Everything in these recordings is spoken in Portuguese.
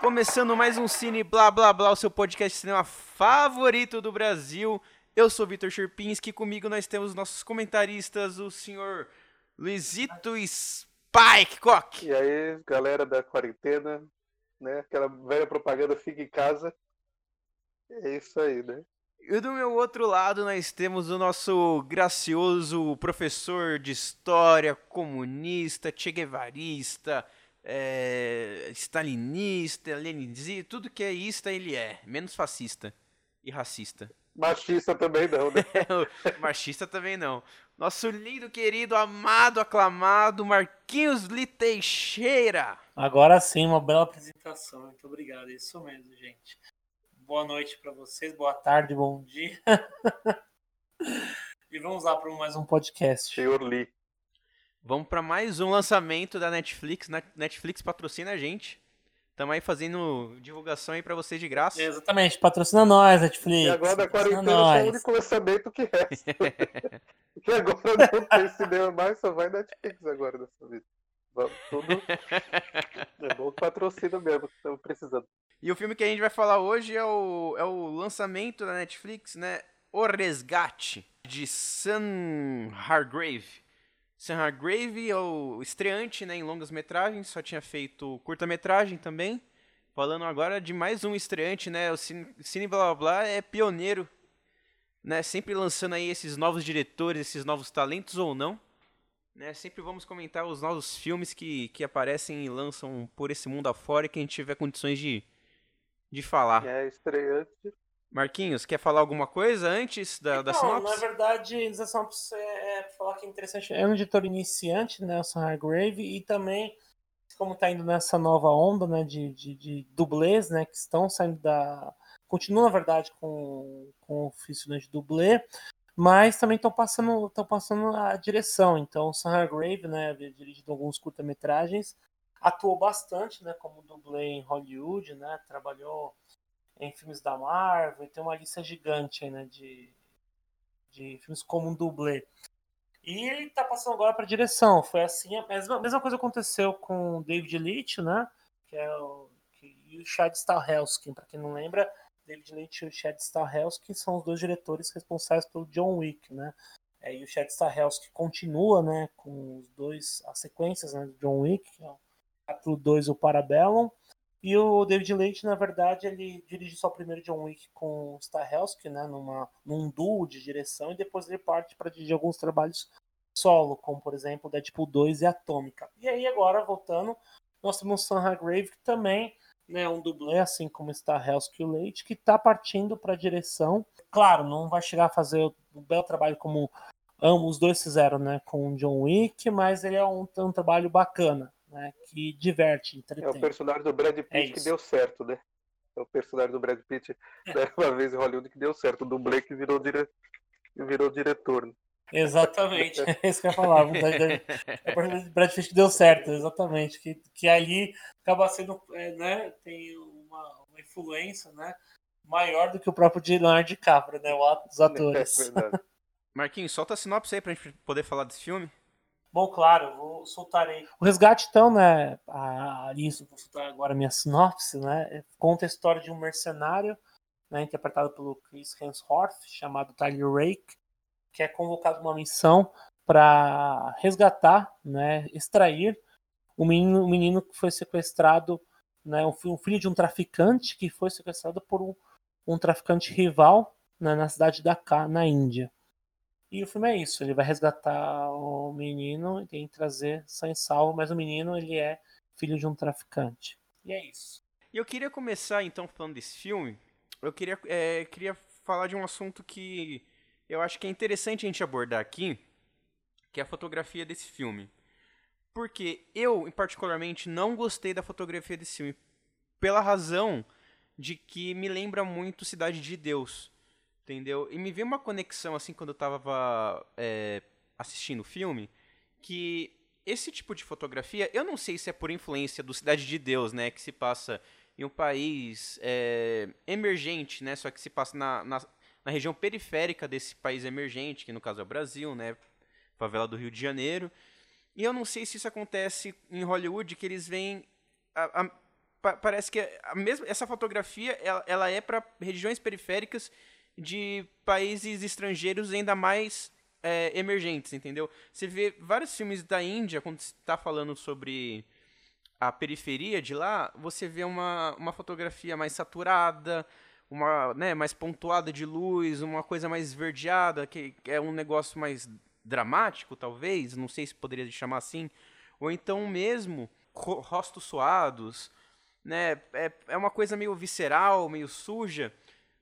Começando mais um Cine Blá Blá Blá, o seu podcast de cinema favorito do Brasil. Eu sou Vitor Sherpinski, comigo nós temos nossos comentaristas, o senhor Luizito Spike Cock. E aí, galera da quarentena, né? Aquela velha propaganda fica em casa. É isso aí, né? E do meu outro lado nós temos o nosso gracioso professor de história, comunista, che guevarista, é, stalinista, leninista, tudo que é ista ele é, menos fascista e racista. Machista também não, né? Machista também não. Nosso lindo, querido, amado, aclamado Marquinhos Liteixeira. Agora sim, uma bela apresentação. Muito obrigado. Isso mesmo, gente. Boa noite para vocês, boa tarde, bom dia. e vamos lá para mais um podcast. Senhor Lee. Vamos para mais um lançamento da Netflix. Netflix patrocina a gente. Estamos aí fazendo divulgação aí para vocês de graça. Exatamente, patrocina nós, Netflix. E agora da quarentena é o único lançamento que resta. Porque agora não tem cinema mais, só vai Netflix agora dessa vida. Vamos, tudo. É bom patrocínio mesmo, que estamos precisando. E o filme que a gente vai falar hoje é o, é o lançamento da Netflix, né? O Resgate, de Sam Hargrave. Sam Hargrave é o estreante né, em longas metragens, só tinha feito curta-metragem também. Falando agora de mais um estreante, né? O Cine, Cine Blá Blá Blá é pioneiro, né? Sempre lançando aí esses novos diretores, esses novos talentos ou não. Né? Sempre vamos comentar os novos filmes que, que aparecem e lançam por esse mundo afora e que a gente tiver condições de, de falar. É estreante. Marquinhos, quer falar alguma coisa antes da, da sinopse? na verdade, a sinopse é, é falar que é interessante. É um editor iniciante, Nelson né, Hargrave, e também, como está indo nessa nova onda né, de, de, de dublês, né, que estão saindo da. Continua, na verdade, com, com o ofício né, de dublê, mas também estão passando, estão passando a direção. Então, o Sam Hargrave, né, dirigido alguns curta-metragens, atuou bastante, né, como dublê em Hollywood, né, trabalhou em filmes da Marvel, tem uma lista gigante né, de, de filmes como um dublê. E ele está passando agora para direção. Foi assim, a mesma, mesma coisa aconteceu com o David Leitch, né, que é o, que, e o Chad Stahelski, para quem não lembra, David Leitch e o Chad Stahelski são os dois diretores responsáveis pelo John Wick, né? É, e o Chad Stahelski continua, né, com os dois as sequências né, do John Wick, que é o capítulo 2 o Parabellum. E o David Leitch, na verdade, ele dirige só o primeiro John Wick com Stahelski, né, numa, num duo de direção, e depois ele parte para dirigir alguns trabalhos solo, como por exemplo Deadpool 2 e Atômica. E aí agora, voltando, nós temos Sam Hargrave, que também né, um dublê, assim como Stahelski e o Leite, que está partindo para a direção. Claro, não vai chegar a fazer um belo trabalho como ambos os dois fizeram né, com o John Wick, mas ele é um, um trabalho bacana né? Que diverte, entretém. É o personagem do Brad Pitt é que deu certo, né? É o personagem do Brad Pitt né, uma vez em Hollywood que deu certo. O dublê que virou, dire... virou diretor. Né? Exatamente, é isso que eu falava. É o Brad Pitt que deu certo, exatamente. Que, que ali acaba sendo, é, né? Tem uma, uma influência, né? Maior do que o próprio Leonardo DiCaprio, né? Os atores. É. Marquinhos, solta a sinopse aí pra gente poder falar desse filme. Bom, claro, vou soltar aí. O Resgate, então, né, a, isso, vou soltar agora a minha sinopse, né, conta a história de um mercenário, né, interpretado pelo Chris Hemsworth, chamado Tyler Rake, que é convocado uma missão para resgatar, né, extrair o menino, menino que foi sequestrado, né, um, filho de um traficante que foi sequestrado por um, traficante rival né, na cidade da Dhaka, na Índia. E o filme é isso, ele vai resgatar o menino e tem que trazer sem salvo, mas o menino ele é filho de um traficante. E é isso. E eu queria começar então falando desse filme. Eu queria, é, queria falar de um assunto que eu acho que é interessante a gente abordar aqui, que é a fotografia desse filme. Porque eu, particularmente, não gostei da fotografia desse filme. Pela razão de que me lembra muito Cidade de Deus. Entendeu? E me veio uma conexão, assim, quando eu tava é, assistindo o filme, que esse tipo de fotografia, eu não sei se é por influência do Cidade de Deus, né? Que se passa em um país é, emergente, né? Só que se passa na, na, na, região periférica desse país emergente, que no caso é o Brasil, né? Favela do Rio de Janeiro. E eu não sei se isso acontece em Hollywood, que eles veem a, a, pa, parece que a mesma, essa fotografia ela, ela é para regiões periféricas de países estrangeiros ainda mais é, emergentes, entendeu? Você vê vários filmes da Índia, quando está falando sobre a periferia de lá, você vê uma, uma fotografia mais saturada, uma né, mais pontuada de luz, uma coisa mais esverdeada, que é um negócio mais dramático, talvez, não sei se poderia chamar assim, ou então mesmo rostos suados, né, é, é uma coisa meio visceral, meio suja,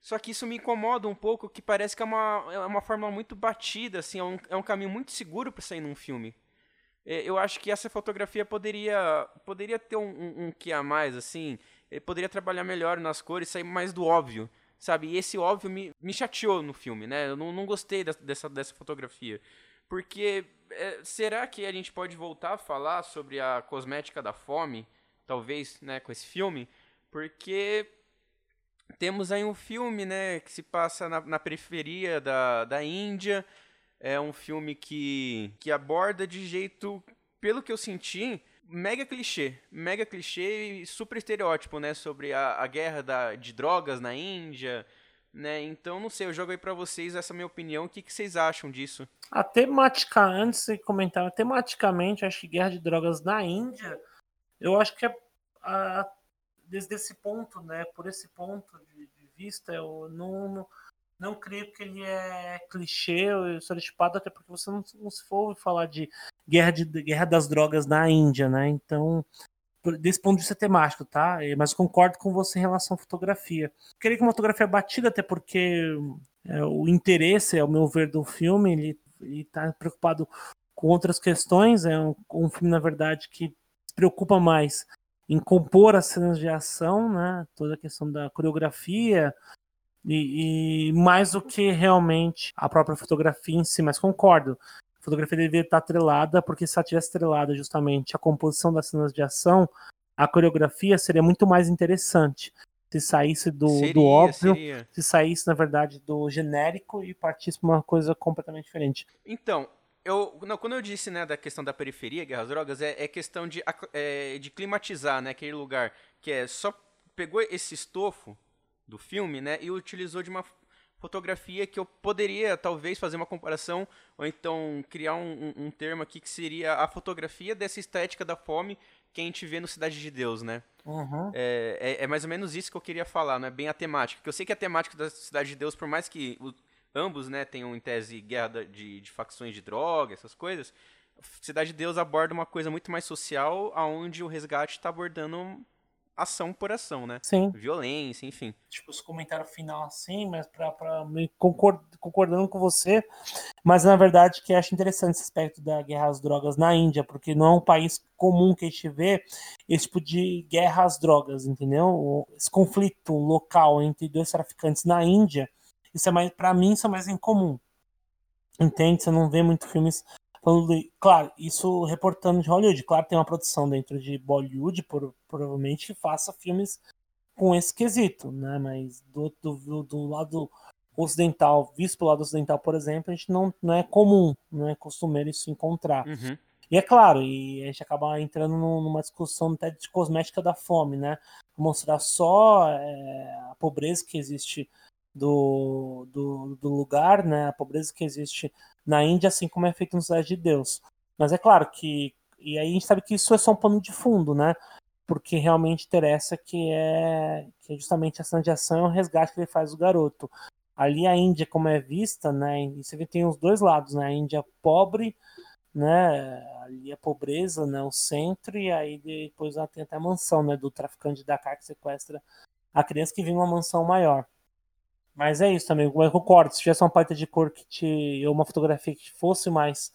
só que isso me incomoda um pouco, que parece que é uma, é uma fórmula muito batida, assim, é um, é um caminho muito seguro para sair num filme. É, eu acho que essa fotografia poderia poderia ter um, um, um que a mais, assim, poderia trabalhar melhor nas cores, sair mais do óbvio, sabe? E esse óbvio me, me chateou no filme, né? Eu não, não gostei dessa, dessa fotografia. Porque é, será que a gente pode voltar a falar sobre a cosmética da fome, talvez, né, com esse filme? Porque temos aí um filme, né, que se passa na, na periferia da, da Índia, é um filme que, que aborda de jeito, pelo que eu senti, mega clichê. Mega clichê e super estereótipo, né? Sobre a, a guerra da, de drogas na Índia, né? Então, não sei, eu jogo aí pra vocês essa minha opinião. O que, que vocês acham disso? A temática, antes de comentar, tematicamente, acho que guerra de drogas na Índia, eu acho que é a, desde esse ponto, né? Por esse ponto de, de vista, eu não, não não creio que ele é clichê ou estereotipado, até porque você não, não se for falar de guerra, de guerra das drogas na Índia, né? Então, desse ponto de vista temático, tá? Mas concordo com você em relação à fotografia. Queria que uma fotografia batida, até porque é, o interesse, ao meu ver, do filme, ele, está preocupado com outras questões. É um, um filme, na verdade, que se preocupa mais em compor as cenas de ação, né? Toda a questão da coreografia, e, e, mais do que realmente a própria fotografia em si, mas concordo. A fotografia deveria estar atrelada, porque se ela tivesse atrelada justamente a composição das cenas de ação, a coreografia seria muito mais interessante. Se saísse do, seria, do óbvio, seria. se saísse, na verdade, do genérico e partisse para uma coisa completamente diferente. Então, eu, não, quando eu disse né, da questão da periferia, guerras drogas, é, é questão de, é, de climatizar né, aquele lugar que é só pegou esse estofo do filme, né? E utilizou de uma fotografia que eu poderia talvez fazer uma comparação ou então criar um, um, um, termo aqui que seria a fotografia dessa estética da fome que a gente vê no Cidade de Deus, né? Uhum. É, é, é, mais ou menos isso que eu queria falar, né? Bem a temática. Porque eu sei que a temática da Cidade de Deus, por mais que o, ambos, né, tenham em tese guerra de, de facções de droga, essas coisas, Cidade de Deus aborda uma coisa muito mais social, aonde o resgate está abordando ação por ação, né? Sim. Violência, enfim. Tipo, os comentários final assim, mas pra, pra me concord, concordando com você, mas na verdade que acho interessante esse aspecto da guerra às drogas na Índia, porque não é um país comum que a gente vê esse tipo de guerra às drogas, entendeu? Esse conflito local entre dois traficantes na Índia, isso é mais, pra mim, isso é mais incomum. Entende? Você não vê muito filmes Claro, isso reportando de Hollywood. Claro, tem uma produção dentro de Bollywood, por, provavelmente faça filmes com esse quesito, né? Mas do, do, do lado ocidental, visto pelo lado ocidental, por exemplo, a gente não, não é comum, não é costumeiro isso encontrar. Uhum. E é claro, e a gente acaba entrando numa discussão até de cosmética da fome, né? Mostrar só é, a pobreza que existe do, do, do, lugar, né? A pobreza que existe na Índia, assim como é feito no Cidade de Deus. Mas é claro que. E aí a gente sabe que isso é só um pano de fundo, né? Porque realmente interessa que é, que é justamente a ação de ação e o resgate que ele faz do garoto. Ali a Índia, como é vista, né? E você vê tem os dois lados, né? A Índia pobre, né? Ali a pobreza, né? O centro, e aí depois ela tem até a mansão, né? Do traficante de Dakar que sequestra a criança que vive em uma mansão maior. Mas é isso também, eu concordo. Se tivesse uma parte de cor que te. ou uma fotografia que fosse mais.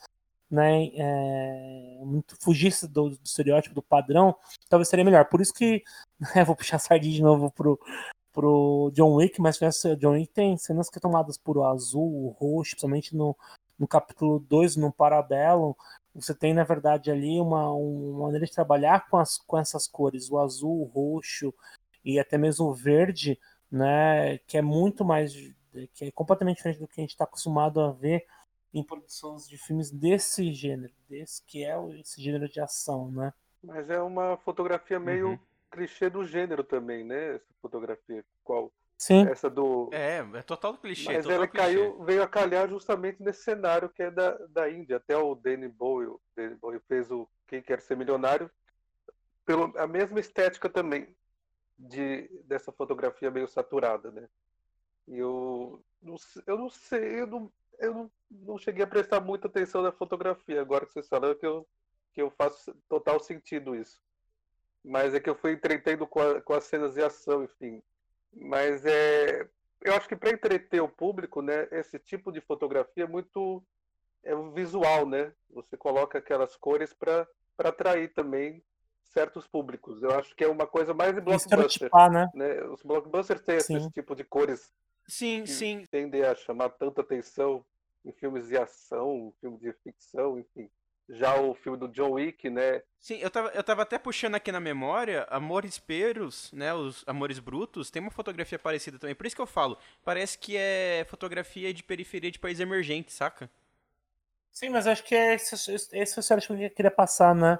Né, é, muito fugisse do, do, estereótipo, do padrão, talvez seria melhor. Por isso que. Né, vou puxar a sardinha de novo pro, pro John Wick, mas John Wick tem cenas que são tomadas por azul, roxo, principalmente no, no capítulo 2, no Parabellum. Você tem, na verdade, ali uma, uma maneira de trabalhar com, as, com essas cores, o azul, o roxo e até mesmo o verde né, que é muito mais, que é completamente diferente do que a gente está acostumado a ver em produções de filmes desse gênero, desse que é esse gênero de ação, né? Mas é uma fotografia meio, uhum. clichê do gênero também, né? Essa fotografia. Qual? Sim. Essa do. É, é total clichê. Mas total ela clichê. caiu, veio a calhar justamente nesse cenário que é da, da Índia. Até o Danny Boyle, o Danny Boyle fez o Quem Quer Ser Milionário, pelo, a mesma estética também de, dessa fotografia meio saturada, né? Eu não, eu não sei, eu não, eu não, não cheguei a prestar muita atenção na fotografia. Agora que vocês falaram que eu, que eu faço total sentido isso. Mas é que eu fui entretendo com, a, com as cenas de ação, enfim. Mas é, eu acho que para entreter o público, né, esse tipo de fotografia é muito é visual, né? Você coloca aquelas cores para atrair também certos públicos. Eu acho que é uma coisa mais de blockbuster. Né? né? Os blockbusters têm sim. esse tipo de cores sim, que sim. tendem a chamar tanta atenção em filmes de ação, filmes de ficção, enfim. Já o filme do John Wick, né? Sim, eu tava, eu tava até puxando aqui na memória, Amores Peros, né? Os Amores Brutos, tem uma fotografia parecida também. Por isso que eu falo, parece que é fotografia de periferia de país emergente, saca? Sim, mas acho que é esse, esse é o que eu queria passar, né?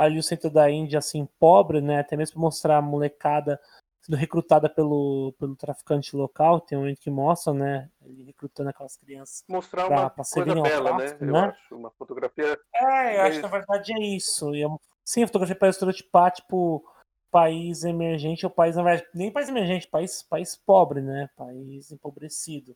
Ali o centro da Índia, assim, pobre, né? Até mesmo mostrar a molecada sendo recrutada pelo, pelo traficante local, tem um momento que mostra, né? Ele recrutando aquelas crianças. Mostrar pra, uma pra coisa bela, tráfico, né? Eu acho, uma fotografia. É, eu acho que na verdade é isso. E é, sim, a fotografia para estereotipar, tipo, país emergente ou país, na verdade, nem país emergente, país, país pobre, né? País empobrecido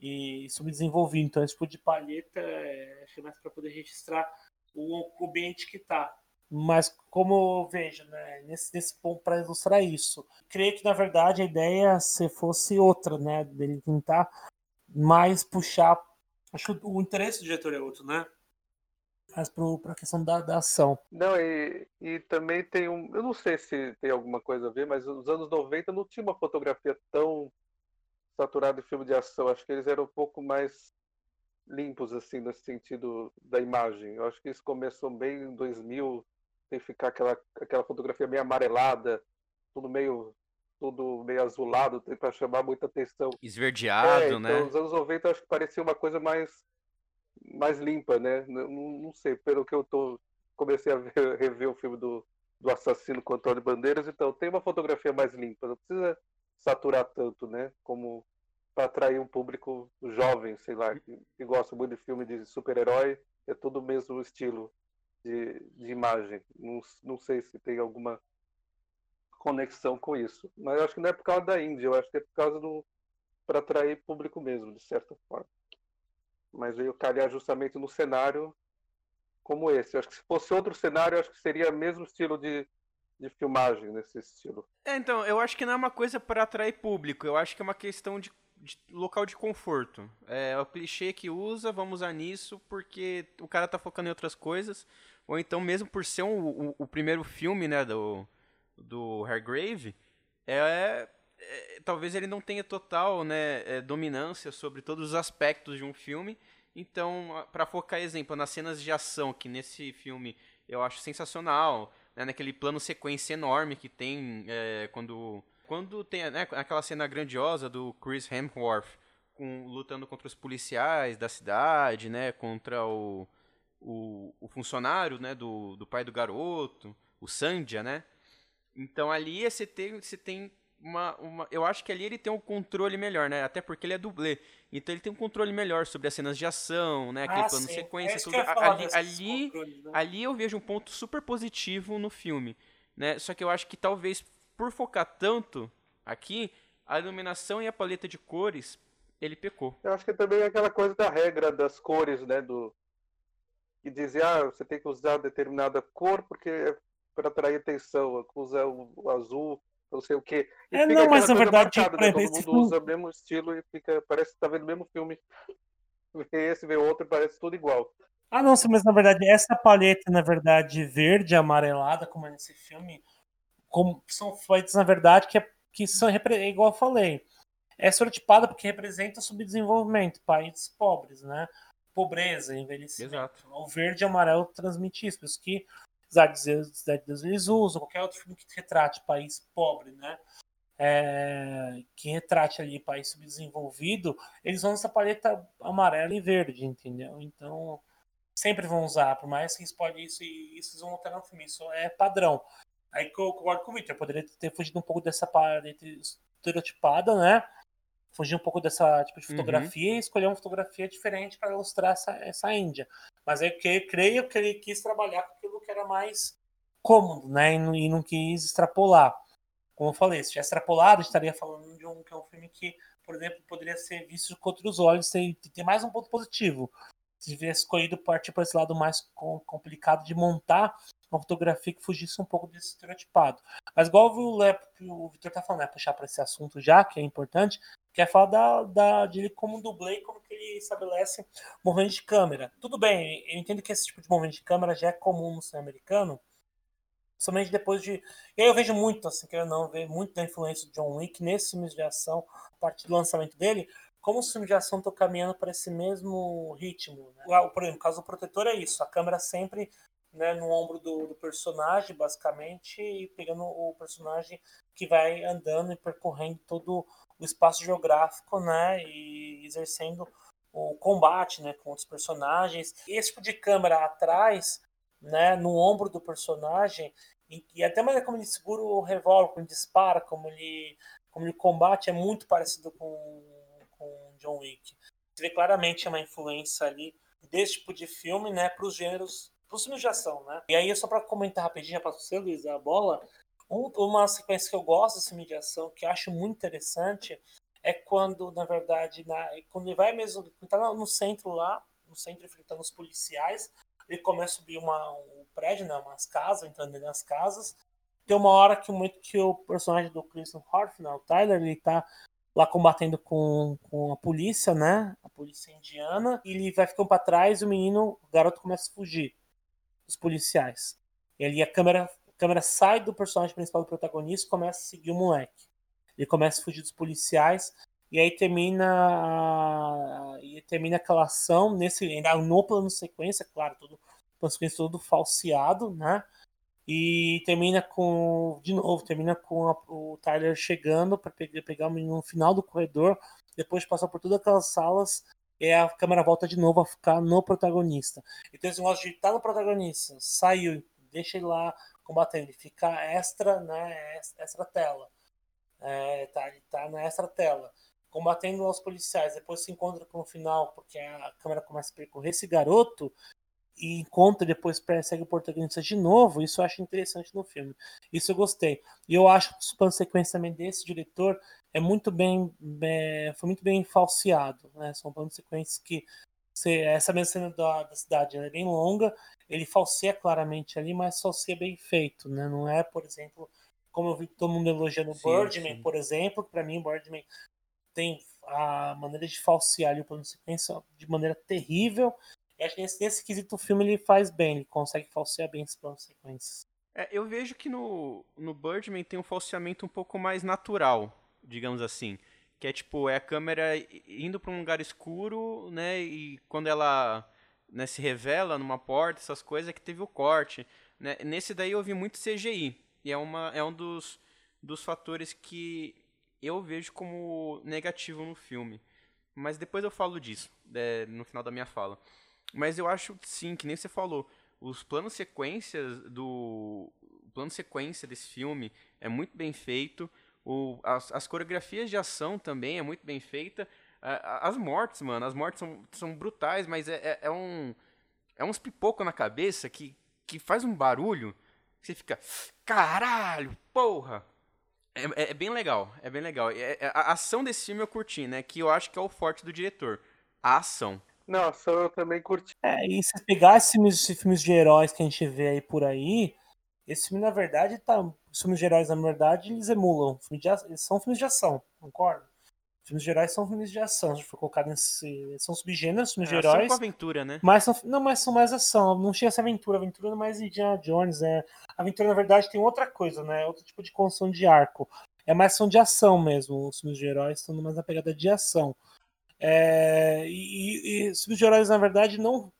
e subdesenvolvido. Então, esse tipo de palheta é, é mais para poder registrar o ambiente que tá. Mas como eu vejo, né, nesse, nesse ponto para ilustrar isso, creio que na verdade a ideia se fosse outra, né, dele tentar mais puxar, acho que o interesse do diretor é outro, né, mas para a questão da, da, ação. Não, e, e também tem um, eu não sei se tem alguma coisa a ver, mas nos anos 90 não tinha uma fotografia tão saturada de filme de ação, acho que eles eram um pouco mais limpos assim nesse sentido da imagem. Eu acho que isso começou bem em 2000 tem que ficar aquela, aquela fotografia meio amarelada, tudo meio tudo meio azulado, tem para chamar muita atenção. Esverdeado, é, então, né? Nos anos 90 acho que parecia uma coisa mais mais limpa, né? Não, não sei, pelo que eu tô comecei a ver, rever o filme do, do assassino com Antônio Bandeiras, então tem uma fotografia mais limpa, não precisa saturar tanto, né? Como para atrair um público jovem, sei lá, que, que gosta muito de filme de super-herói, é tudo o mesmo estilo de, de imagem. Não, não sei se tem alguma conexão com isso. Mas acho que não é por causa da Índia, eu acho que é por causa do. para atrair público mesmo, de certa forma. Mas veio calhar justamente no cenário como esse. Eu acho que se fosse outro cenário, acho que seria o mesmo estilo de, de filmagem nesse estilo. É, então, eu acho que não é uma coisa para atrair público, eu acho que é uma questão de, de local de conforto. É, é o clichê que usa, vamos usar nisso, porque o cara tá focando em outras coisas. Ou então, mesmo por ser um, o, o, primeiro filme, né, do, do Hargrave, é, é, talvez ele não tenha total né, é, dominância sobre todos os aspectos de um filme. Então, para focar, exemplo, nas cenas de ação, que nesse filme eu acho sensacional, né, naquele plano sequência enorme que tem é, quando, quando tem né, aquela cena grandiosa do Chris Hemsworth com, lutando contra os policiais da cidade, né, contra o o, o funcionário, né, do, do pai do garoto, o Sandia, né? Então ali você tem, você tem uma, uma. Eu acho que ali ele tem um controle melhor, né? Até porque ele é dublê. Então ele tem um controle melhor sobre as cenas de ação, né? Aquele ah, plano sim. sequência, é tudo. Ali, ali, né? ali eu vejo um ponto super positivo no filme. Né? Só que eu acho que talvez por focar tanto aqui, a iluminação e a paleta de cores, ele pecou. Eu acho que também é aquela coisa da regra das cores, né? Do, que dizia ah, você tem que usar determinada cor porque é para atrair atenção, usa o azul, não sei o quê. E é, não, mas na verdade, marcada, né? todo mundo usa o mesmo estilo e fica, parece que está vendo o mesmo filme. Vê esse, vê outro, parece tudo igual. Ah, não, mas na verdade, essa paleta, na verdade, verde, amarelada, como é nesse filme, como, são feitas, na verdade, que, é, que são, é igual eu falei, é estereotipada porque representa subdesenvolvimento, países pobres, né? Pobreza, envelhecimento. Exato. O verde e amarelo transmite isso. Por isso que Cidade de Deus eles usam, qualquer outro filme que retrate país pobre, né? É, que retrate ali país subdesenvolvido, eles vão essa paleta amarela e verde, entendeu? Então, sempre vão usar, por mais que podem isso e isso vão alterar no filme, isso é padrão. Aí que eu concordo com o Victor, poderia ter fugido um pouco dessa parada estereotipada, né? Fugir um pouco dessa tipo de uhum. fotografia uhum. e escolher uma fotografia diferente para ilustrar essa, essa Índia. Mas aí eu creio que ele quis trabalhar com aquilo que era mais cômodo, né? E não, e não quis extrapolar. Como eu falei, se tivesse extrapolado, estaria falando de um, que é um filme que, por exemplo, poderia ser visto com outros olhos e ter mais um ponto positivo. Se tivesse escolhido partir para esse lado mais complicado de montar uma fotografia que fugisse um pouco desse estereotipado. Mas igual o, o Victor tá falando, né, puxar para esse assunto já, que é importante, que é falar da, da, de ele como dublê e como que ele estabelece movimento de câmera. Tudo bem, eu entendo que esse tipo de movimento de câmera já é comum no cinema americano, somente depois de... E aí eu vejo muito, assim, que eu não, ver muito da influência do John Wick nesses filmes de ação, a partir do lançamento dele, como os filmes de ação estão caminhando para esse mesmo ritmo. Né? Por exemplo, o caso do Protetor é isso, a câmera sempre né, no ombro do, do, personagem, basicamente, e pegando o personagem que vai andando e percorrendo todo o espaço geográfico, né, e exercendo o combate, né, com outros personagens. Esse tipo de câmera atrás, né, no ombro do personagem, e, e até a maneira como ele segura o revólver, como ele dispara, como ele, como ele combate, é muito parecido com, com John Wick. Você vê claramente uma influência ali desse tipo de filme, né, para os gêneros pros filmes de ação, né? E aí, só para comentar rapidinho para você, Luiz, a bola, um, uma sequência que eu gosto desse filme de ação, que eu acho muito interessante, é quando, na verdade, na, quando ele vai mesmo, ele tá no centro lá, no centro enfrentando os policiais, ele começa a subir uma, um prédio, né, umas casas, entrando nas casas. Tem uma hora que, muito, que o personagem do Christian Horth, né, o Tyler, ele tá lá combatendo com, com a polícia, né? A polícia indiana. E ele vai ficando para trás e o menino, o garoto começa a fugir dos policiais. E ali a câmera, a câmera sai do personagem principal do protagonista e começa a seguir o moleque. Ele começa a fugir dos policiais e aí termina e termina aquela ação nesse ainda no plano sequência, claro, tudo plano sequência todo falseado, né? E termina com de novo, termina com a, o Tyler chegando para pegar, pegar o menino no final do corredor, depois de passar por todas aquelas salas e a câmera volta de novo a ficar no protagonista. Então esse negócio de estar tá no protagonista, saiu, deixa ele lá combatendo, fica extra, né, extra tela. É, tá, tá na extra tela, combatendo os policiais, depois se encontra com o final, porque a câmera começa a percorrer esse garoto, e encontra depois persegue o protagonista de novo, isso eu acho interessante no filme. Isso eu gostei. E eu acho que o plano sequência também desse diretor é muito bem, é, foi muito bem falseado, né? São planos sequências que você, essa mesma cena da, da cidade é bem longa, ele falseia claramente ali, mas falseia bem feito, né? Não é, por exemplo, como eu vi todo mundo elogiando o Birdman, sim. por exemplo, para mim o Birdman tem a maneira de falsear ali o plano de sequência de maneira terrível. E acho que nesse, nesse quesito o filme ele faz bem, ele consegue falsear bem esse plano de sequências. É, eu vejo que no, no Birdman tem um falseamento um pouco mais natural, digamos assim. Que é tipo, é a câmera indo para um lugar escuro, né? E quando ela né, se revela numa porta, essas coisas, é que teve o corte. Né? Nesse daí eu vi muito CGI. E é, uma, é um dos, dos fatores que eu vejo como negativo no filme. Mas depois eu falo disso, é, no final da minha fala. Mas eu acho sim, que nem você falou, os planos sequências do. O plano sequência desse filme é muito bem feito. O, as, as coreografias de ação também é muito bem feita. As mortes, mano, as mortes são, são brutais, mas é, é, é um. É uns pipoco na cabeça que, que faz um barulho. Que você fica. Caralho, porra! É, é, é bem legal, é bem legal. É, é, a ação desse filme eu curti, né? Que eu acho que é o forte do diretor. A ação. Não, ação eu também curti. É, e se pegar esses filmes, esses filmes de heróis que a gente vê aí por aí, esse filme, na verdade, tá. Os filmes gerais, na verdade, eles emulam. de, eles são filmes de ação, concorda? Filmes gerais são filmes de ação. Se for colocado nesse. São subgêneros, filmes é, gerais. São aventura, né? Mas são, não, mas são mais ação. Não chega a ser aventura. Aventura é mais Indiana Jones. É. Aventura, na verdade, tem outra coisa, né? Outro tipo de construção de arco. É mais são de ação mesmo. Os filmes de heróis estão mais na pegada de ação. É, e, e os filmes de heróis, na verdade, não.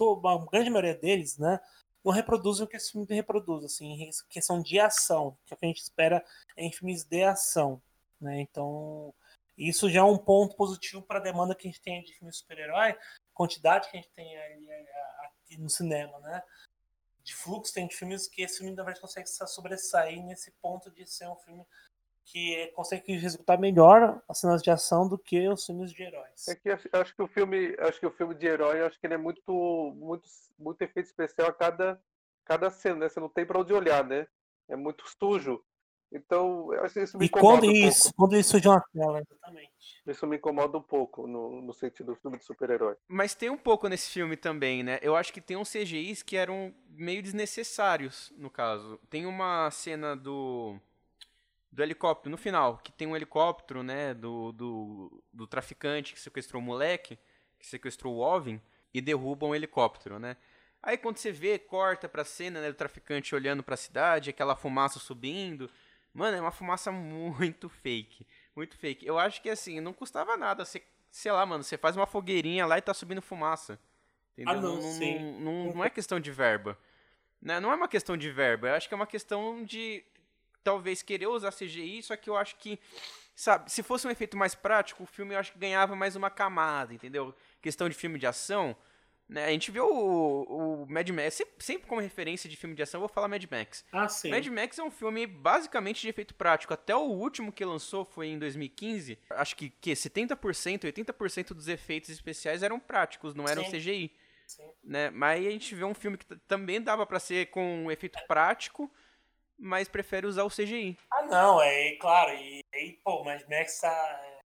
A grande maioria deles, né? Não reproduzem o que esse filme reproduz, assim, questão de ação, que é o que a gente espera em filmes de ação, né? Então, isso já é um ponto positivo para a demanda que a gente tem de filme super-herói, quantidade que a gente tem ali, aqui no cinema, né? de fluxo, tem filmes que esse filme, na verdade, consegue se sobressair nesse ponto de ser um filme que consegue executar melhor as cenas de ação do que os filmes de heróis. É que acho que o filme, acho que o filme de herói, acho que ele é muito, muito, muito efeito especial a cada, cada cena, né? Você não tem para onde olhar, né? É muito sujo. Então, eu acho que isso me e incomoda quando um isso, pouco. quando isso de uma tela, exatamente. Isso me incomoda um pouco no, no sentido do filme de super-herói. Mas tem um pouco nesse filme também, né? Eu acho que tem uns CGIs que eram meio desnecessários, no caso. Tem uma cena do do helicóptero no final, que tem um helicóptero, né, do, do, do traficante que sequestrou o moleque, que sequestrou o OVNI e derruba um helicóptero, né? Aí quando você vê, corta pra cena né, do traficante olhando pra cidade, aquela fumaça subindo. Mano, é uma fumaça muito fake. Muito fake. Eu acho que assim, não custava nada. Você, sei lá, mano, você faz uma fogueirinha lá e tá subindo fumaça. Entendeu? Ah, não, não, sim. não, não, não é questão de verba. Né? Não é uma questão de verba. Eu acho que é uma questão de talvez querer usar CGI, só que eu acho que, sabe, se fosse um efeito mais prático, o filme eu acho que ganhava mais uma camada, entendeu? Questão de filme de ação, né? A gente viu o, o Mad Max, sempre, sempre como referência de filme de ação, eu vou falar Mad Max. Ah, sim. Mad Max é um filme basicamente de efeito prático. Até o último que lançou foi em 2015. Acho que, que 70%, 80% dos efeitos especiais eram práticos, não eram Sim. CGI. Sim. Né? Mas aí a gente vê um filme que também dava pra ser com um efeito prático, mas prefere usar o CGI. Ah, não, é claro. E aí, pô, o Mad Max tá. é,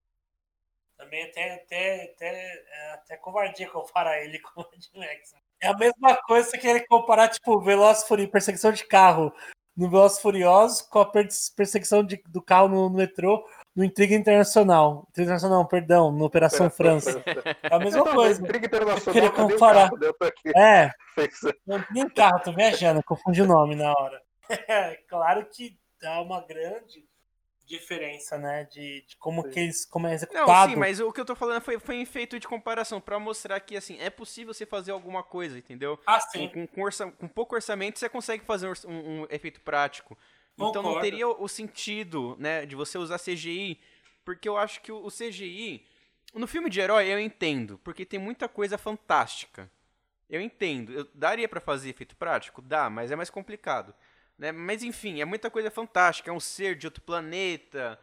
Também até, até, até, é até covardia comparar ele com o Mad Max. né? É a mesma coisa você querer comparar, tipo, Veloz Furioso, perseguição de carro no Veloz Furiosos com a pers- perseguição de- do carro no, no metrô no Intriga Internacional. Intriga Internacional, não, perdão, no Operação França. É a mesma coisa. Intriga internacional, queria o comparar. carro? Eu tô aqui. É, nem carro, tô viajando, confundi o nome na hora. É, claro que dá uma grande diferença, né? De, de como Sim. que eles, como é Não, executado. sim, mas o que eu tô falando foi, foi em efeito de comparação, pra mostrar que, assim, é possível você fazer alguma coisa, entendeu? Ah, sim. com, com orça- com pouco orçamento você consegue fazer um, um- um efeito prático. Então não Concordo. teria o sentido, né, de você usar CGI, porque eu acho que o, o CGI no filme de herói eu entendo, porque tem muita coisa fantástica. Eu entendo, eu, daria pra fazer efeito prático, dá, mas é mais complicado, né? Mas enfim, é muita coisa fantástica, é um ser de outro planeta,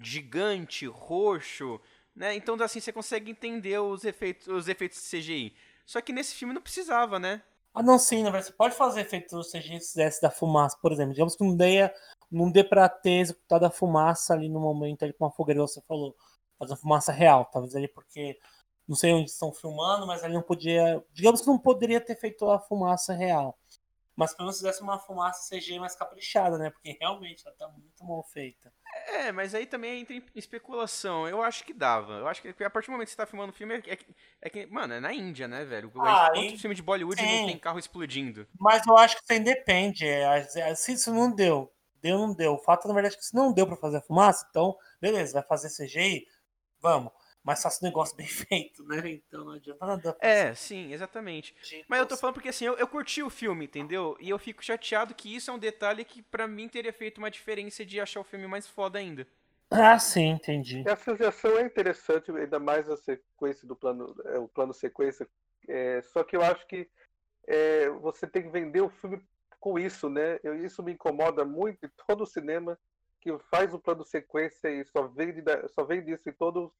gigante, roxo, né? Então assim você consegue entender os efeitos, os efeitos de CGI. Só que nesse filme não precisava, né? Ah, não, sim, na verdade, você pode fazer efeito se a gente fizesse da fumaça, por exemplo. Digamos que não dê, não dê pra ter executado a fumaça ali no momento ali com a fogueira, você falou. Fazer uma fumaça real, talvez ali porque não sei onde estão filmando, mas ali não podia. Digamos que não poderia ter feito a fumaça real. Mas pelo menos fizesse uma fumaça CG mais caprichada, né? Porque realmente ela tá muito mal feita. É, mas aí também entra em especulação. Eu acho que dava. Eu acho que a partir do momento que você tá filmando o filme, é que, é que- mano, é na Índia, né, velho? Ah, Quanto filme de Bollywood sim. não tem carro explodindo? Mas eu acho que isso depende. é, Se isso não deu, deu, não deu. O fato, na verdade, é que se não deu pra fazer a fumaça, então, beleza, vai fazer CGI? Vamos. Mas faça um negócio bem feito, né? Então não adianta nada. É, sim, exatamente. fazer Mas eu tô falando porque assim, eu, eu curti o filme, entendeu? E eu fico chateado que isso é um detalhe que pra mim teria feito uma diferença de achar o filme mais foda ainda. Ah, sim, entendi. A associação é interessante, ainda mais a sequência do plano, é, o plano sequência. é, só que eu acho que é, você tem que vender o filme com isso, né? Eu- isso me incomoda muito em todo o cinema que faz o plano sequência e só vende, só vende isso em todos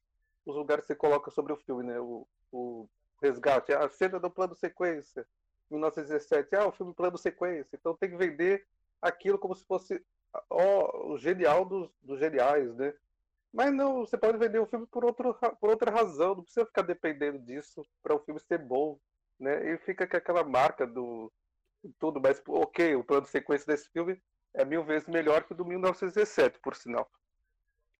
os lugares que você coloca sobre o filme, né? O, o resgate, a cena do plano sequência, 1917, ah, o filme plano sequência. Então tem que vender aquilo como se fosse ó, o genial dos, dos geniais, né? Mas não, você pode vender o filme por, outro, por outra razão, não precisa ficar dependendo disso para o filme ser bom, né? E fica com aquela marca do tudo, mas ok, o plano de sequência desse filme é mil vezes melhor que o do 1917, por sinal.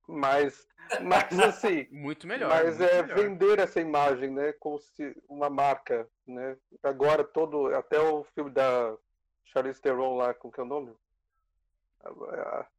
Mas, mas assim, Muito melhor. mas muito é melhor. vender essa imagem, né, como se uma marca, né? Agora todo, até o filme da Charlize Theron lá, com que é o nome?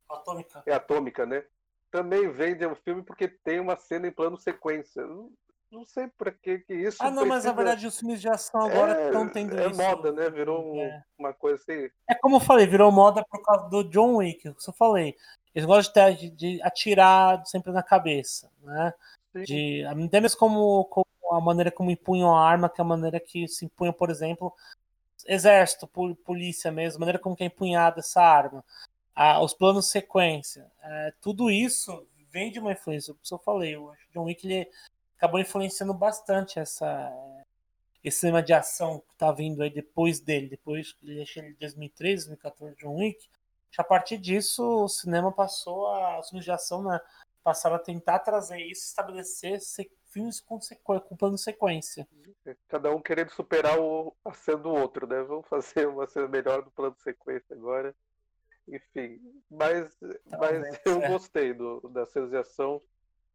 Atômica. é Atômica, né? Também vende o filme porque tem uma cena em plano sequência. Não, não sei pra que que isso Ah, não, mas na precisa- verdade os filmes de ação agora é, estão tendo é isso. moda, né? Virou um- É. uma coisa assim. É como eu falei, virou moda por causa do John Wick, isso eu falei. Eles gostam de, de- atirar sempre na cabeça, né? De, até mesmo como, como a maneira como empunham a arma, que é a maneira que se empunha, por exemplo, exército, polícia mesmo, a maneira como é empunhada essa arma, a, os planos sequência, é, tudo isso vem de uma influência. Como eu falei, eu acho que John Wick ele acabou influenciando bastante essa esse cinema de ação que tá vindo aí depois dele, depois que ele achei em 2013, 2014, John Wick. A partir disso, o cinema passou a, de ação né, passaram a tentar trazer isso, estabelecer filmes com, com plano sequência. Cada um querendo superar o, a cena do outro, né? Vamos fazer uma cena melhor do plano sequência agora. Enfim, mas, mas eu é. gostei do, da cena de ação.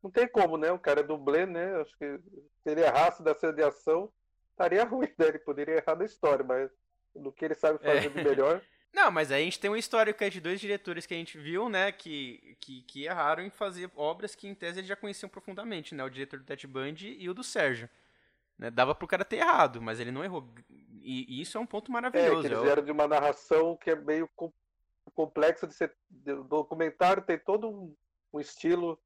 Não tem como, né? O cara é dublê, né? Acho que se ele errasse da cena de ação, estaria ruim, né? Ele poderia errar na história, mas no que ele sabe fazer é. de melhor. Não, mas aí a gente tem uma história que é de dois diretores que a gente viu, né, que, que, que erraram em fazer obras que em tese eles já conheciam profundamente, né, o diretor do Ted Bundy e o do Sérgio. Né, dava pro cara ter errado, mas ele não errou. E, e isso é um ponto maravilhoso. É, que eles vieram de uma narração que é meio complexa de ser. O documentário tem todo um, um estilo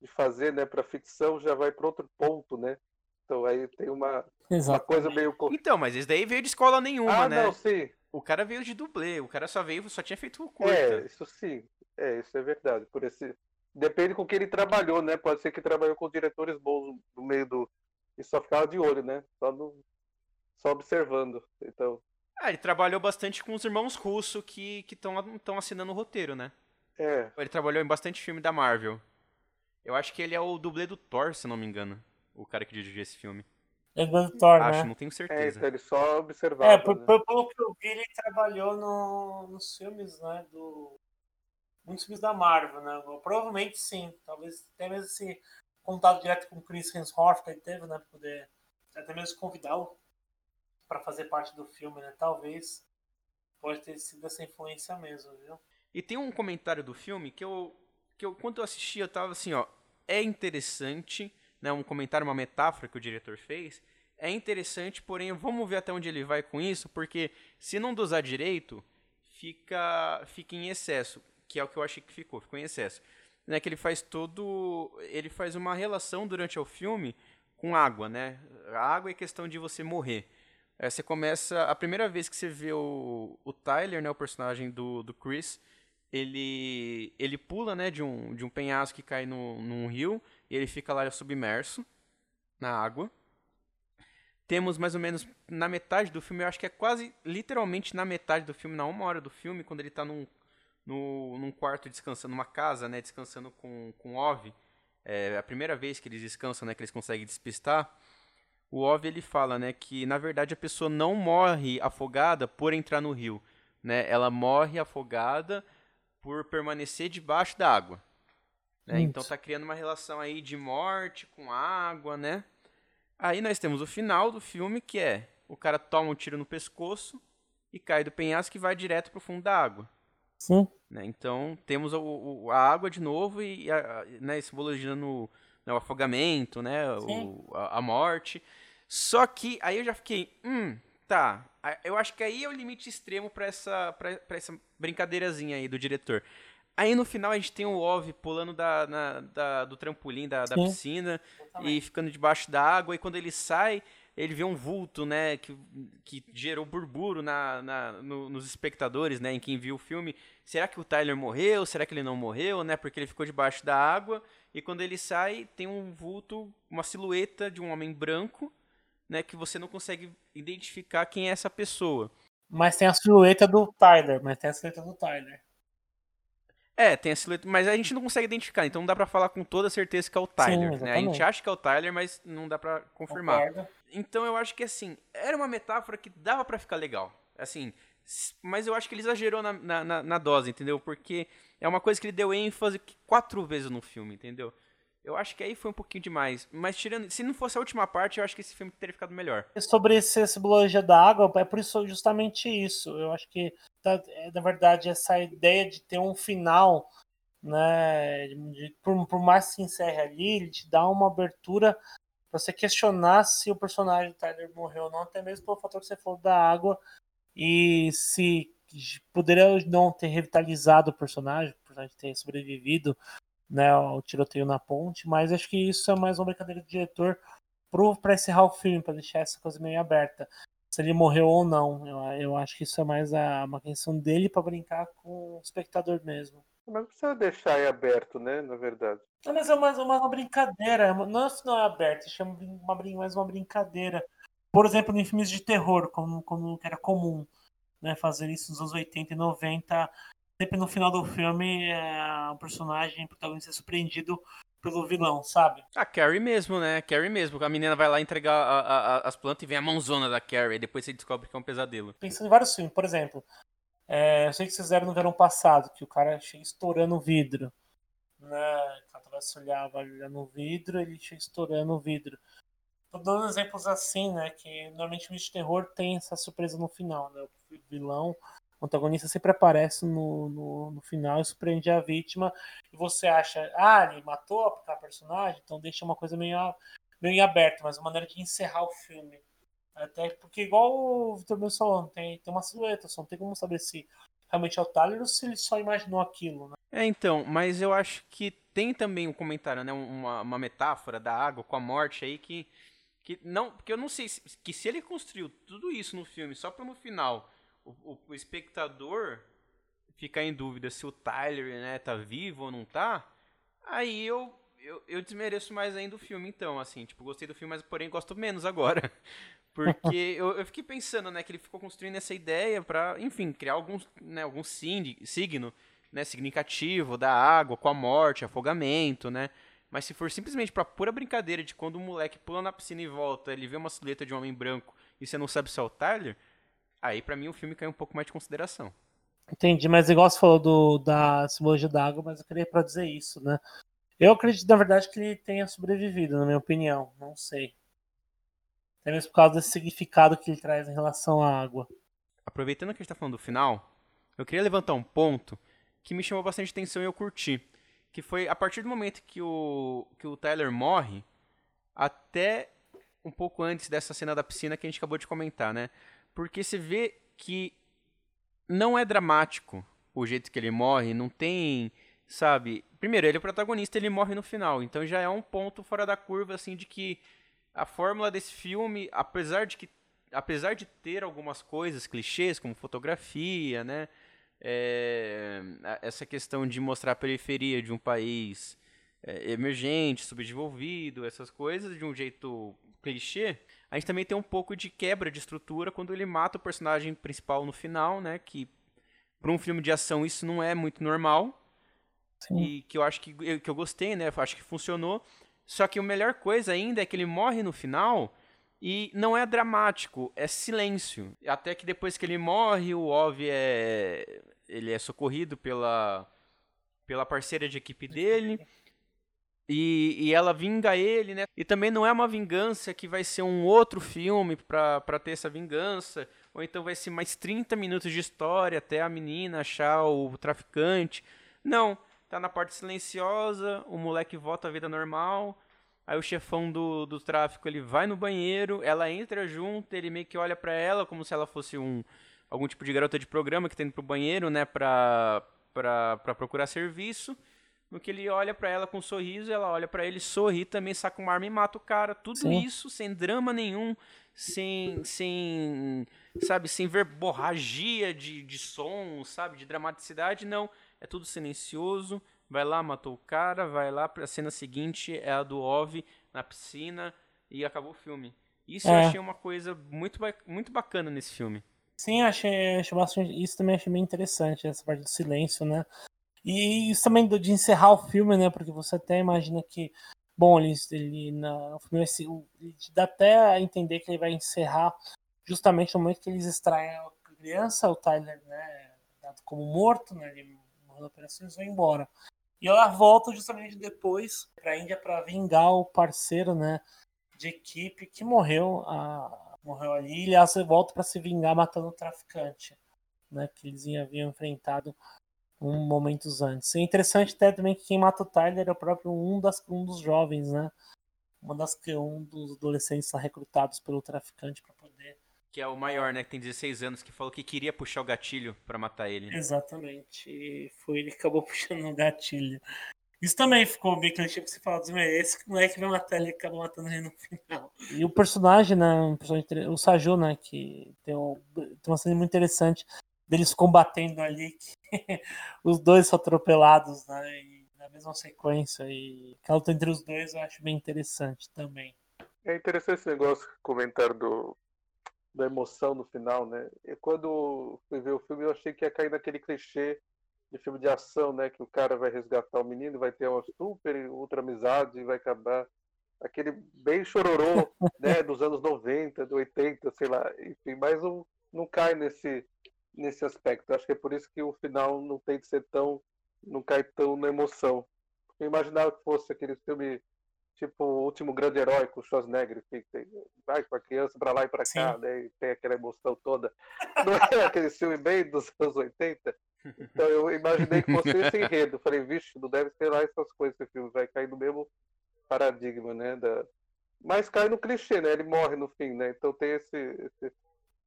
de fazer, né, para ficção já vai para outro ponto, né? Então aí tem uma, uma coisa meio. Então, mas esse daí veio de escola nenhuma, ah, né? Não, sim. O cara veio de dublê, o cara só veio, só tinha feito curta. É, isso sim. É, isso é verdade. Por esse... Depende com que ele trabalhou, né? Pode ser que trabalhou com diretores bons no meio do. E só ficava de olho, né? Só, no... só observando. Então. Ah, ele trabalhou bastante com os irmãos Russo que estão assinando o roteiro, né? É. Ele trabalhou em bastante filme da Marvel. Eu acho que ele é o dublê do Thor, se não me engano. O cara que dirigiu esse filme. É do Thor, Acho, né? não tenho certeza. É, então ele só observava. É, por, né? pelo que eu vi, ele trabalhou no, nos filmes, né? Do, muitos filmes da Marvel, né? Provavelmente sim. Talvez até mesmo esse contato direto com o Chris Hemsworth que ele teve, né? Pra poder até mesmo convidá-lo para fazer parte do filme, né? Talvez pode ter sido essa influência mesmo, viu? E tem um comentário do filme que eu, que eu quando eu assisti, eu tava assim, ó, é interessante né, um comentário, uma metáfora que o diretor fez, é interessante, porém vamos ver até onde ele vai com isso, porque se não dosar direito, fica, fica em excesso, que é o que eu achei que ficou, ficou em excesso. Né, que ele faz todo, ele faz uma relação durante o filme com água, né? A água é questão de você morrer. É, você começa, a primeira vez que você vê o, o Tyler, né, o personagem do, do Chris, ele ele pula, né, de um, de um penhasco que cai no, num rio, ele fica lá submerso na água. Temos mais ou menos na metade do filme, eu acho que é quase literalmente na metade do filme, na uma hora do filme, quando ele está num, no, num quarto descansando, numa casa, né, descansando com, com Ove. É a primeira vez que eles descansam, né, que eles conseguem despistar. O Ove ele fala, né, que na verdade a pessoa não morre afogada por entrar no rio, né? Ela morre afogada por permanecer debaixo da água. Né? Então tá criando uma relação aí de morte com água, né? Aí nós temos o final do filme que é o cara toma um tiro no pescoço e cai do penhasco e vai direto pro fundo da água. Sim. Né? Então temos o, o, a água de novo e a, né, simbolizando né, o afogamento, né? O, a, a, morte. Só que aí eu já fiquei, hum, tá. Eu acho que aí é o limite extremo para essa, pra, pra essa brincadeirazinha aí do diretor. Aí no final a gente tem o Ove pulando da, na, da, do trampolim da, da piscina e ficando debaixo da água. E quando ele sai, ele vê um vulto, né? Que, que gerou burburo na, na, no, nos espectadores, né? Em quem viu o filme. Será que o Tyler morreu? Será que ele não morreu, né? Porque ele ficou debaixo da água. E quando ele sai, tem um vulto, uma silhueta de um homem branco, né? Que você não consegue identificar quem é essa pessoa. Mas tem a silhueta do Tyler, mas tem a silhueta do Tyler. É, tem a silhueta, mas a gente não consegue identificar, então não dá para falar com toda certeza que é o Tyler, Sim, né? A gente acha que é o Tyler, mas não dá para confirmar. Concordo. Então eu acho que assim, era uma metáfora que dava para ficar legal. Assim, mas eu acho que ele exagerou na, na, na, dose, entendeu? Porque é uma coisa que ele deu ênfase quatro vezes no filme, entendeu? Eu acho que aí foi um pouquinho demais. Mas tirando, se não fosse a última parte, eu acho que esse filme teria ficado melhor. Sobre simbologia da água, é por isso justamente isso. Eu acho que tá, é, na verdade essa ideia de ter um final, né, de, por, por mais que encerre ali, ele te dá uma abertura para você questionar se o personagem do Tyler morreu ou não, até mesmo pelo fator que você falou da água e se poderia não ter revitalizado o personagem, o personagem ter sobrevivido né, o tiroteio na ponte, mas acho que isso é mais uma brincadeira do diretor para encerrar o filme, para deixar essa coisa meio aberta. se ele morreu ou não. Eu, eu acho que isso é mais a, uma questão dele para brincar com o espectador mesmo. Mas precisa deixar aí aberto, né? Na verdade. Não, mas é uma, uma, uma brincadeira. Não, não é aberto, chama uma, mais uma brincadeira. Por exemplo, em filmes de terror, como, como era comum né, fazer isso nos anos 80 e 90. Sempre no final do filme, é, o personagem o protagonista é surpreendido pelo vilão, sabe? A Carrie mesmo, né? Carrie mesmo. A menina vai lá entregar a, a, as plantas e vem a mãozona da Carrie. E depois você descobre que é um pesadelo. Pensando em vários filmes, por exemplo. É, eu sei que vocês fizeram no verão passado, que o cara chega estourando o vidro. Né? O cara se olhava olhando o vidro, ele chega estourando o vidro. Tô dando exemplos assim, né? Que normalmente filmes de terror tem essa surpresa no final, né? O vilão, o antagonista sempre aparece no, no, no final e surpreende a vítima. E você acha, ah, ele matou a personagem, então deixa uma coisa meio, meio aberta, mas uma maneira de encerrar o filme. Até porque, igual o Vitor Mendes falou, tem, tem uma silhueta, só não tem como saber se realmente é o Tyler ou se ele só imaginou aquilo, né? É, então, mas eu acho que tem também um comentário, né? Uma, uma metáfora da água com a morte aí que. que não, porque eu não sei se, que se ele construiu tudo isso no filme só para no final o, o, espectador ficar em dúvida se o Tyler né, tá vivo ou não tá, aí eu, eu, eu desmereço mais ainda o filme, então, assim, tipo, gostei do filme, mas porém gosto menos agora. Porque eu, eu fiquei pensando, né, que ele ficou construindo essa ideia para, enfim, criar algum, né, algum signo, né, significativo da água com a morte, afogamento, né? Mas se for simplesmente pra pura brincadeira de quando o moleque pula na piscina e volta, ele vê uma silhueta de um homem branco e você não sabe se é o Tyler, aí para mim o filme cai um pouco mais de consideração. Entendi, mas igual você falou do, da simbologia da água, mas eu queria para dizer isso, né? Eu acredito, na verdade, que ele tenha sobrevivido, na minha opinião. Não sei. Até mesmo por causa desse significado que ele traz em relação à água. Aproveitando que a gente tá falando do final, eu queria levantar um ponto que me chamou bastante atenção e eu curti. Que foi a partir do momento que o, que o Tyler morre, até um pouco antes dessa cena da piscina que a gente acabou de comentar, né? Porque você vê que não é dramático o jeito que ele morre, não tem, sabe? Primeiro, ele é o protagonista, ele morre no final, então já é um ponto fora da curva assim de que a fórmula desse filme, apesar de que apesar de ter algumas coisas clichês como fotografia, né? É, essa questão de mostrar a periferia de um país é, emergente, subdesenvolvido, essas coisas de um jeito clichê, a gente também tem um pouco de quebra de estrutura quando ele mata o personagem principal no final, né? Que para um filme de ação isso não é muito normal. Sim. E que eu acho que, que eu gostei, né? Eu acho que funcionou. Só que a melhor coisa ainda é que ele morre no final e não é dramático, é silêncio. Até que depois que ele morre, o Ov é ele é socorrido pela pela parceira de equipe dele. E, e ela vinga ele, né? E também não é uma vingança que vai ser um outro filme pra, pra ter essa vingança. Ou então vai ser mais 30 minutos de história até a menina achar o traficante. Não, tá na parte silenciosa, o moleque volta à vida normal. Aí o chefão do, do tráfico ele vai no banheiro, ela entra junto, ele meio que olha para ela como se ela fosse um algum tipo de garota de programa que tá indo pro banheiro, né, pra, pra, pra procurar serviço. No que ele olha para ela com um sorriso, ela olha para ele, sorri também, saca uma arma e mata o cara. Tudo Sim. isso sem drama nenhum, sem, sem sabe, sem verborragia de, de som, sabe, de dramaticidade, não. É tudo silencioso. Vai lá, matou o cara, vai lá pra cena seguinte, é a do Ove na piscina e acabou o filme. Isso é. eu achei uma coisa muito, muito bacana nesse filme. Sim, achei, achei bastante, isso também achei bem interessante, essa parte do silêncio, né? E isso também de encerrar o filme, né? Porque você até imagina que, bom, ele, ele na, o filme ele dá até a entender que ele vai encerrar justamente no momento que eles extraem a criança, o Tyler, né? Dado como morto, né? Ele morreu eles vão embora. E ela volta justamente depois para a Índia para vingar o parceiro, né? De equipe que morreu, a, morreu ali. E ela volta para se vingar matando o traficante, né? Que eles haviam enfrentado um momentos antes. É interessante até também que quem mata o Tyler é o próprio um, das, um dos jovens, né? Uma das um dos adolescentes lá recrutados pelo traficante para poder. Que é o maior, né? Que tem 16 anos, que falou que queria puxar o gatilho para matar ele. Exatamente. E foi ele que acabou puxando o gatilho. Isso também ficou bem clichê que você falou assim, esse moleque vai matar ele acaba matando ele no final. E o personagem, né? Um personagem, o Saju, né? Que tem, um, tem uma cena muito interessante deles combatendo ali, os dois são atropelados, né? E na mesma sequência. E a luta entre os dois eu acho bem interessante também. É interessante esse negócio, comentário do, da emoção no final, né? E quando fui ver o filme, eu achei que ia cair naquele clichê de filme de ação, né? Que o cara vai resgatar o menino, vai ter uma super ultra amizade e vai acabar aquele bem chororô, né? Dos anos 90, do 80, sei lá. Enfim, mas não, não cai nesse, nesse aspecto. Acho que é por isso que o final não tem de ser tão. não cai tão na emoção. Eu imaginava que fosse aquele filme tipo o último grande herói com o Schwarzenegger, que tem, vai com a criança para lá e para cá, né? E tem aquela emoção toda. Não é aquele filme bem dos anos 80? Então eu imaginei que fosse esse enredo. Falei, vixe, não deve ter lá essas coisas esse filme, vai cair no mesmo paradigma, né? Da... Mas cai no clichê, né? Ele morre no fim, né? Então tem esse. esse...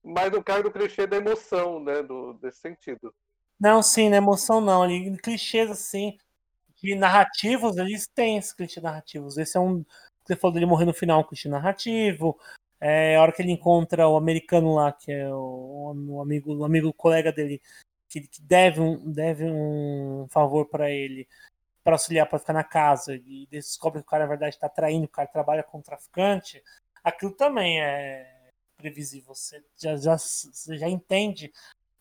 Mas não cai no clichê da emoção, né? Do, desse sentido. Não, sim, na emoção não. Ali, clichês assim, de narrativos, eles têm esse clichê narrativos. Esse é um. Você falou dele morrer no final, um clichê narrativo. É, a hora que ele encontra o americano lá, que é o, o amigo, o amigo colega dele, que, que deve, um, deve um favor para ele para auxiliar para ficar na casa e descobre que o cara na verdade está traindo, o cara trabalha com traficante, aquilo também é previsível. Você já, já, você já entende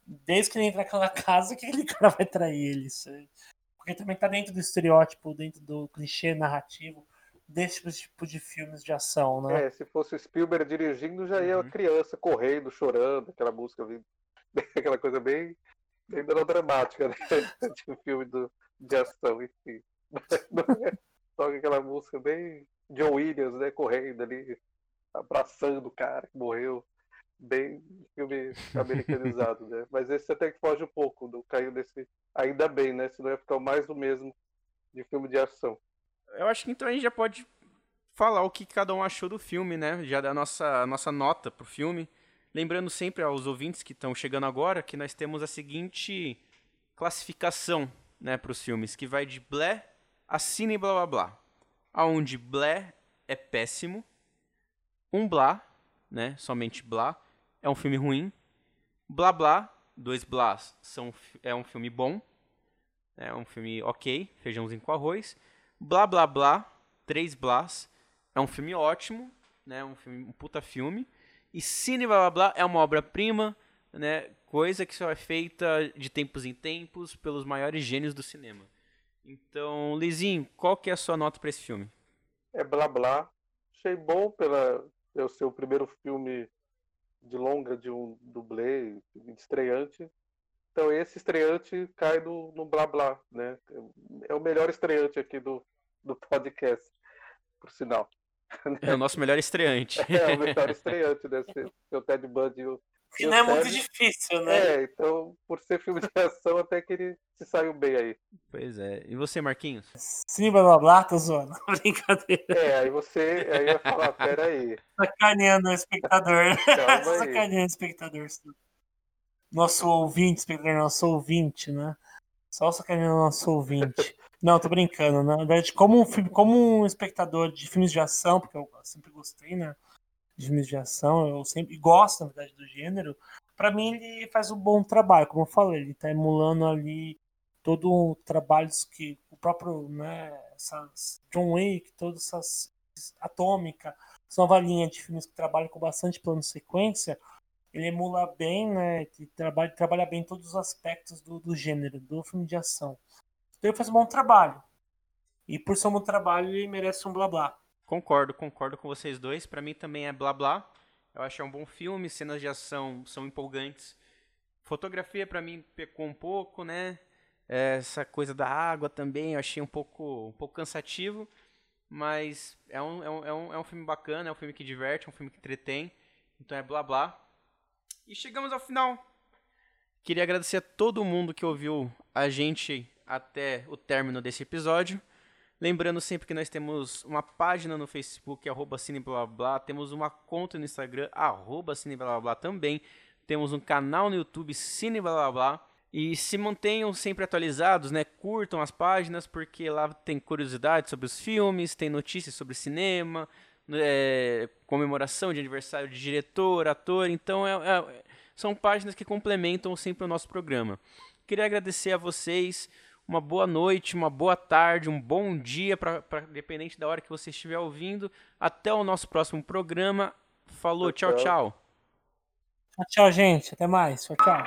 desde que ele entra naquela casa que aquele cara vai trair ele. Porque também está dentro do estereótipo, dentro do clichê narrativo desse tipo de filmes de ação, né? É, se fosse o Spielberg dirigindo, já ia uhum. a criança correndo, chorando, aquela música, aquela coisa bem bem melodramática, né? de um filme do, de ação, enfim. Não é só aquela música bem John Williams, né? Correndo ali, abraçando o cara que morreu. Bem filme americanizado, né? Mas esse até que foge um pouco, do caiu desse. Ainda bem, né? Senão ia ficar mais do mesmo de filme de ação. Eu acho que então a gente já pode falar o que cada um achou do filme, né? Já da nossa, nossa nota pro filme. Lembrando sempre aos ouvintes que estão chegando agora que nós temos a seguinte classificação né, para os filmes, que vai de blé a cine blá blá blá. Onde blé é péssimo, um blá, né, somente blá, é um filme ruim, blá blá, dois blás são, é um filme bom, é um filme ok, feijãozinho com arroz, blá blá blá, três blás, é um filme ótimo, né, um, filme, um puta filme, e Cine Blá Blá Blá é uma obra-prima, né? Coisa que só é feita de tempos em tempos pelos maiores gênios do cinema. Então, Lizinho, qual que é a sua nota para esse filme? É Blá Blá. Achei bom pela ser o primeiro filme de longa de um dublê estreante. Então esse estreante cai no, no blá blá, né? É o melhor estreante aqui do, do podcast, por sinal. É o nosso melhor estreante. É, o melhor estreante, né? Seu Ted Bundy e o. Que não é muito difícil, né? É, então, por ser filme de ação, até que ele se saiu bem aí. Pois é. E você, Marquinhos? Sim, blá blá blá, tô zoando. Brincadeira. É, aí você aí ia falar, peraí. Sacaneando o espectador. Sacaneando o espectador. Nosso ouvinte, espectador, nosso ouvinte, né? Só sacaneando o nosso ouvinte. Não, tô brincando. Na verdade, como um, como um espectador de filmes de ação, porque eu sempre gostei, né? De filmes de ação, eu sempre gosto, na verdade, do gênero. Para mim, ele faz um bom trabalho, como eu falei, ele tá emulando ali todo o trabalho que o próprio, né, John Wick, todas essas Atômica, essa nova linha de filmes que trabalham com bastante plano sequência, ele emula bem, né, trabalha, trabalha bem todos os aspectos do, do gênero, do filme de ação. Então ele faz um bom trabalho. E por ser um bom trabalho, ele merece um blá blá. Concordo, concordo com vocês dois. Para mim também é blá blá. Eu achei um bom filme, cenas de ação são empolgantes. Fotografia para mim pecou um pouco, né? Essa coisa da água também eu achei um pouco, um pouco cansativo. Mas é é, um, é, um, é um filme bacana, é um filme que diverte, é um filme que entretém. Então é blá blá. E chegamos ao final. Queria agradecer a todo mundo que ouviu a gente até o término desse episódio. Lembrando sempre que nós temos uma página no Facebook, arroba cineblá, temos uma conta no Instagram, arroba cineblá também, temos um canal no YouTube, cineblá, E se mantenham sempre atualizados, né? Curtam as páginas, porque lá tem curiosidades sobre os filmes, tem notícias sobre cinema, é, comemoração de aniversário de diretor, ator. Então, é, é, são páginas que complementam sempre o nosso programa. Queria agradecer a vocês. Uma boa noite, uma boa tarde, um bom dia, pra, pra, dependente da hora que você estiver ouvindo. Até o nosso próximo programa. Falou, tchau, tchau. Tchau, tchau gente. Até mais. Tchau, tchau.